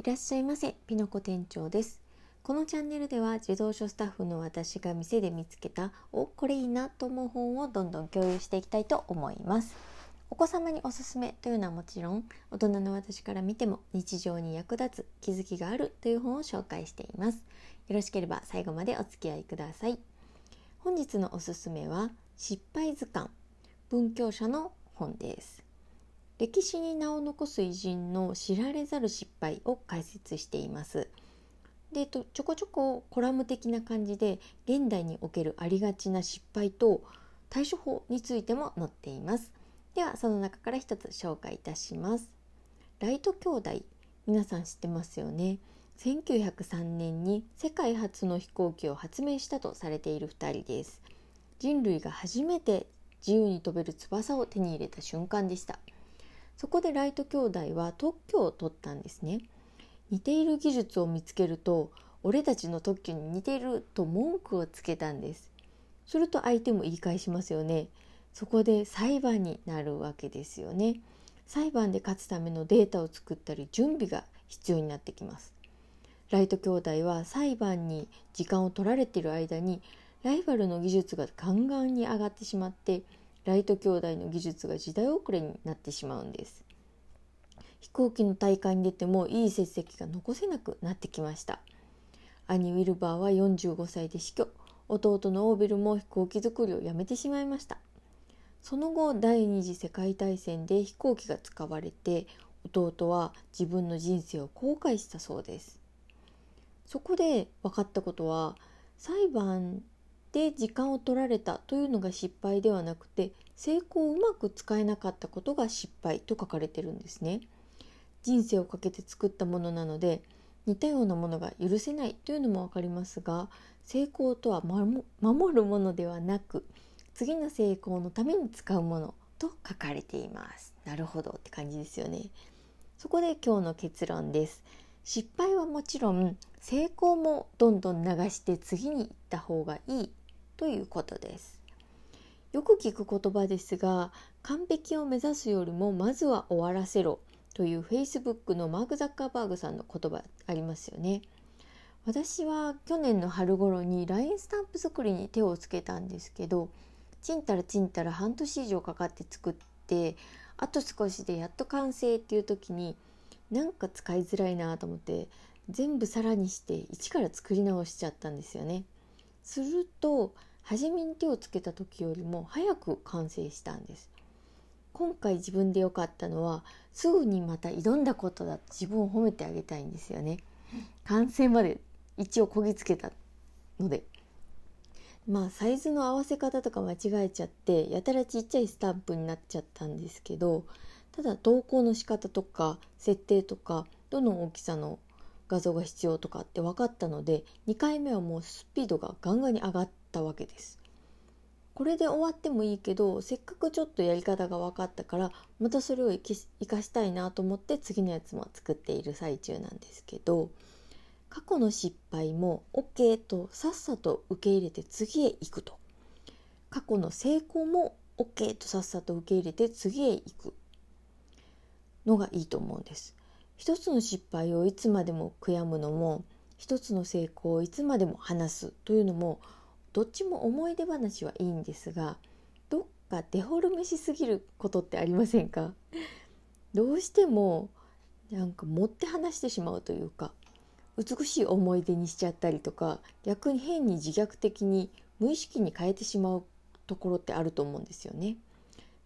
いらっしゃいませ、ピノコ店長です。このチャンネルでは自動書スタッフの私が店で見つけたおこれいいなと思う本をどんどん共有していきたいと思います。お子様におすすめというのはもちろん大人の私から見ても日常に役立つ気づきがあるという本を紹介しています。よろしければ最後までお付き合いください。本日のおすすめは失敗図鑑文教者の本です。歴史に名を残す偉人の知られざる失敗を解説しています。でとちょこちょこコラム的な感じで現代におけるありがちな失敗と対処法についても載っています。ではその中から一つ紹介いたします。ライト兄弟皆さん知ってますよね。1903年に世界初の飛行機を発明したとされている2人です。人類が初めて自由に飛べる翼を手に入れた瞬間でした。そこでライト兄弟は特許を取ったんですね。似ている技術を見つけると俺たちの特許に似ていると文句をつけたんです。すると相手も言い返しますよね。そこで裁判になるわけですよね。裁判で勝つためのデータを作ったり準備が必要になってきます。ライト兄弟は裁判に時間を取られている間にライバルの技術がガンガンに上がってしまってライト兄弟の技術が時代遅れになってしまうんです。飛行機の大会に出てもいい成績が残せなくなってきました。兄ウィルバーは45歳で死去。弟のオーベルも飛行機作りをやめてしまいました。その後第二次世界大戦で飛行機が使われて弟は自分の人生を後悔したそうです。そこで分かったことは裁判で時間を取られたというのが失敗ではなくて成功をうまく使えなかったことが失敗と書かれてるんですね。人生をかけて作ったものなので似たようなものが許せないというのも分かりますが成功とは守るものではなく次の成功のために使うものと書かれています。なるほどって感じですよね。そこで今日の結論です。失敗はもちろん成功もどんどん流して次に行った方がいい。ということです。よく聞く言葉ですが完璧を目指すよりもまずは終わらせろという Facebook のマーク・ザッカーバーグさんの言葉ありますよね。私は去年の春頃に LINE スタンプ作りに手をつけたんですけどちんたらちんたら半年以上かかって作ってあと少しでやっと完成っていう時になんか使いづらいなと思って全部さらにして一から作り直しちゃったんですよね。すると初めに手をつけた時よりも早く完成したんです。今回自分で良かったのはすぐにまた挑んだことだ自分を褒めてあげたいんですよね。完成まで一応こぎつけたので。まあサイズの合わせ方とか間違えちゃってやたらちっちゃいスタンプになっちゃったんですけどただ投稿の仕方とか設定とかどの大きさの画像が必要とかって分かったので2回目はもうスピードがガンガンに上がったわけです。これで終わってもいいけどせっかくちょっとやり方が分かったからまたそれを生かしたいなと思って次のやつも作っている最中なんですけど過去の失敗も OK とさっさと受け入れて次へ行くと。過去の成功も OK とさっさと受け入れて次へ行く。のがいいと思うんです。一つの失敗をいつまでも悔やむのも一つの成功をいつまでも話すというのもどっちも思い出話はいいんですがどっかデフォルメしすぎることってありませんか？どうしてもなんか持って話してしまうというか美しい思い出にしちゃったりとか逆に変に自虐的に無意識に変えてしまうところってあると思うんですよね。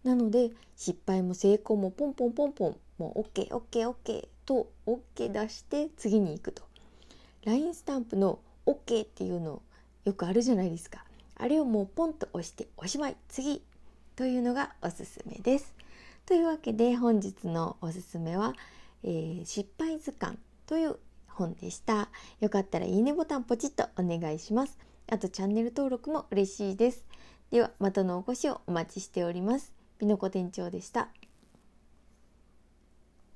なので失敗も成功もポンポンポンポンもう OKOKOK と OK 出して次に行くと LINE スタンプの OK っていうのよくあるじゃないですか。あれをもうポンと押しておしまい。次というのがおすすめです。というわけで本日のおすすめは、えー、失敗図鑑という本でした。よかったらいいねボタンポチッとお願いします。あとチャンネル登録も嬉しいです。ではまたのお越しをお待ちしております。ピノコ店長でした。